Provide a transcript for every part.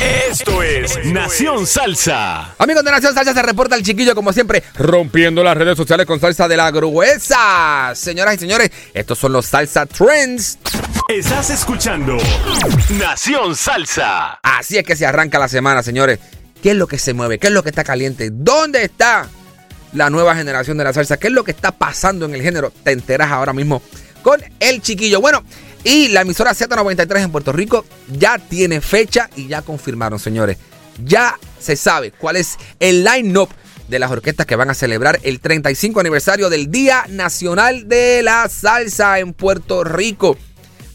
Esto es Nación Salsa. Amigos de Nación Salsa, se reporta el chiquillo, como siempre, rompiendo las redes sociales con salsa de la gruesa. Señoras y señores, estos son los Salsa Trends. Estás escuchando Nación Salsa. Así es que se arranca la semana, señores. ¿Qué es lo que se mueve? ¿Qué es lo que está caliente? ¿Dónde está la nueva generación de la salsa? ¿Qué es lo que está pasando en el género? Te enteras ahora mismo con el chiquillo. Bueno, y la emisora Z93 en Puerto Rico ya tiene fecha y ya confirmaron, señores. Ya se sabe cuál es el line-up de las orquestas que van a celebrar el 35 aniversario del Día Nacional de la Salsa en Puerto Rico.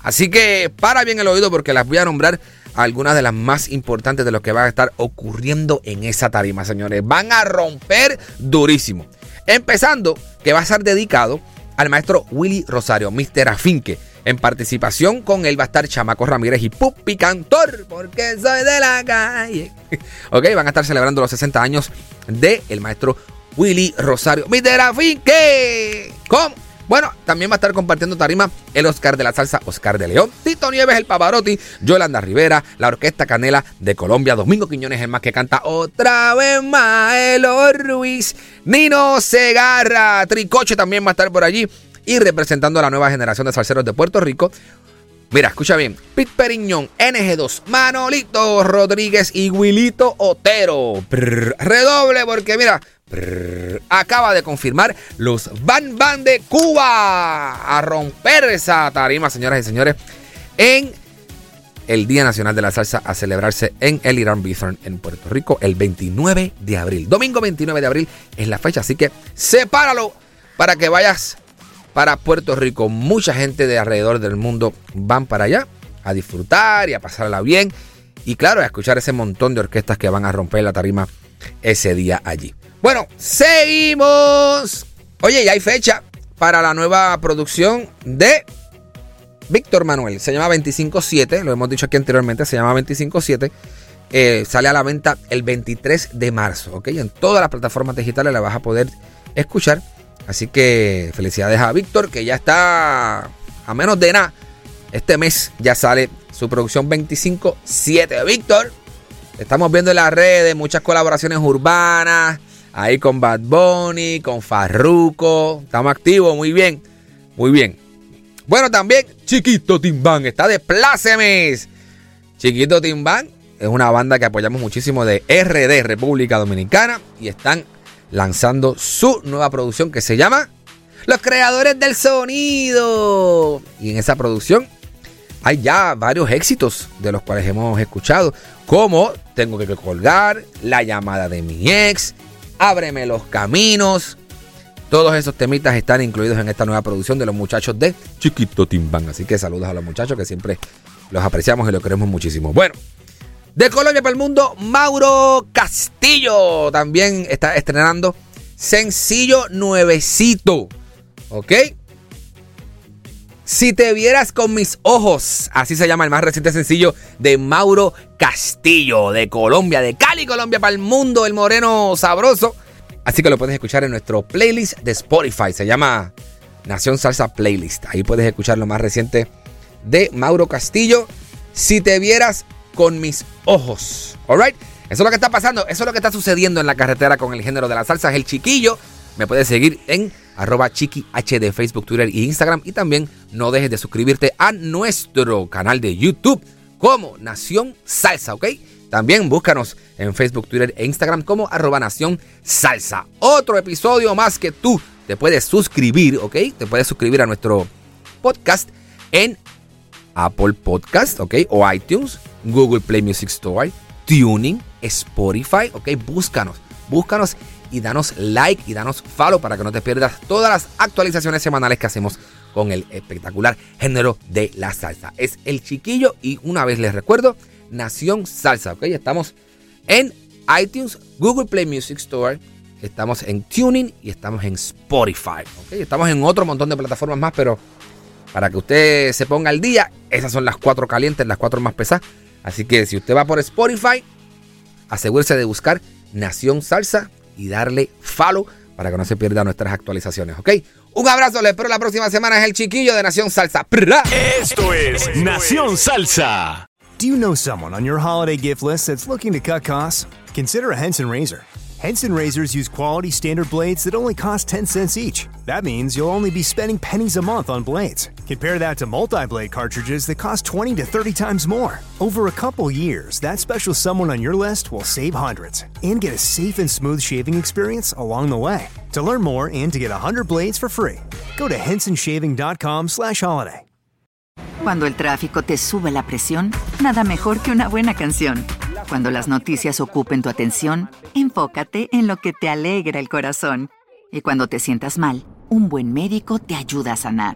Así que para bien el oído porque las voy a nombrar algunas de las más importantes de lo que va a estar ocurriendo en esa tarima, señores. Van a romper durísimo. Empezando, que va a ser dedicado al maestro Willy Rosario, Mr. Afinque en participación con él va a estar Chamaco Ramírez y Pupi Cantor, porque soy de la calle. ok, van a estar celebrando los 60 años del el maestro Willy Rosario. ¡Mi Finque! ¿Cómo? Bueno, también va a estar compartiendo tarima el Oscar de la Salsa, Oscar de León, Tito Nieves, el Pavarotti, Yolanda Rivera, la Orquesta Canela de Colombia, Domingo Quiñones, el más que canta otra vez Maelo Ruiz, Nino Segarra, Tricoche también va a estar por allí y representando a la nueva generación de salseros de Puerto Rico. Mira, escucha bien. Pete Periñón, NG2, Manolito Rodríguez y Wilito Otero. redoble porque mira, acaba de confirmar los Van Van de Cuba a romper esa tarima, señoras y señores, en el Día Nacional de la Salsa a celebrarse en el Irán Bithorn en Puerto Rico el 29 de abril. Domingo 29 de abril es la fecha, así que sepáralo para que vayas para Puerto Rico. Mucha gente de alrededor del mundo van para allá a disfrutar y a pasarla bien. Y claro, a escuchar ese montón de orquestas que van a romper la tarima ese día allí. Bueno, seguimos. Oye, ya hay fecha para la nueva producción de Víctor Manuel. Se llama 257, lo hemos dicho aquí anteriormente, se llama 257. Eh, sale a la venta el 23 de marzo, ¿ok? En todas las plataformas digitales la vas a poder escuchar. Así que felicidades a Víctor, que ya está a menos de nada. Este mes ya sale su producción 25-7. Víctor, estamos viendo en las redes muchas colaboraciones urbanas. Ahí con Bad Bunny, con Farruko. Estamos activos, muy bien. Muy bien. Bueno, también Chiquito Timbán está de plácemes. Chiquito Timbán es una banda que apoyamos muchísimo de RD, República Dominicana. Y están lanzando su nueva producción que se llama Los Creadores del Sonido. Y en esa producción hay ya varios éxitos de los cuales hemos escuchado, como Tengo que colgar, La llamada de mi ex, Ábreme los caminos. Todos esos temitas están incluidos en esta nueva producción de los muchachos de Chiquito Timbán. Así que saludos a los muchachos que siempre los apreciamos y los queremos muchísimo. Bueno, de Colombia para el mundo, Mauro Castillo también está estrenando sencillo nuevecito. ¿Ok? Si te vieras con mis ojos, así se llama el más reciente sencillo de Mauro Castillo, de Colombia, de Cali, Colombia para el mundo, el moreno sabroso. Así que lo puedes escuchar en nuestro playlist de Spotify, se llama Nación Salsa Playlist. Ahí puedes escuchar lo más reciente de Mauro Castillo. Si te vieras con mis ojos. Alright? Eso es lo que está pasando, eso es lo que está sucediendo en la carretera con el género de la salsa. Es el chiquillo. Me puedes seguir en arroba chiqui de Facebook, Twitter y Instagram. Y también no dejes de suscribirte a nuestro canal de YouTube como Nación Salsa, ¿ok? También búscanos en Facebook, Twitter e Instagram como arroba Nación Salsa. Otro episodio más que tú te puedes suscribir, ¿ok? Te puedes suscribir a nuestro podcast en Apple Podcast, ¿ok? O iTunes, Google Play Music Store, Tuning, Spotify, ¿ok? Búscanos, búscanos y danos like y danos follow para que no te pierdas todas las actualizaciones semanales que hacemos con el espectacular género de la salsa. Es el chiquillo y una vez les recuerdo, Nación Salsa, ¿ok? Estamos en iTunes, Google Play Music Store, estamos en Tuning y estamos en Spotify. ¿ok? Estamos en otro montón de plataformas más, pero para que usted se ponga al día, esas son las cuatro calientes, las cuatro más pesadas. Así que si usted va por Spotify, asegúrese de buscar Nación Salsa y darle follow para que no se pierda nuestras actualizaciones, ¿ok? Un abrazo, les espero la próxima semana. Es el chiquillo de Nación Salsa. ¡Pra! Esto es Nación Salsa. Do you know someone on your holiday gift list that's looking to cut costs? Consider a Henson razor. Henson razors use quality standard blades that only cost 10 cents each. That means you'll only be spending pennies a month on blades. Compare that to multi blade cartridges that cost 20 to 30 times more. Over a couple years, that special someone on your list will save hundreds and get a safe and smooth shaving experience along the way. To learn more and to get 100 blades for free, go to hensonshaving.com/holiday. Cuando el tráfico te sube la presión, nada mejor que una buena canción. Cuando las noticias ocupen tu atención, enfócate en lo que te alegra el corazón. Y cuando te sientas mal, un buen médico te ayuda a sanar.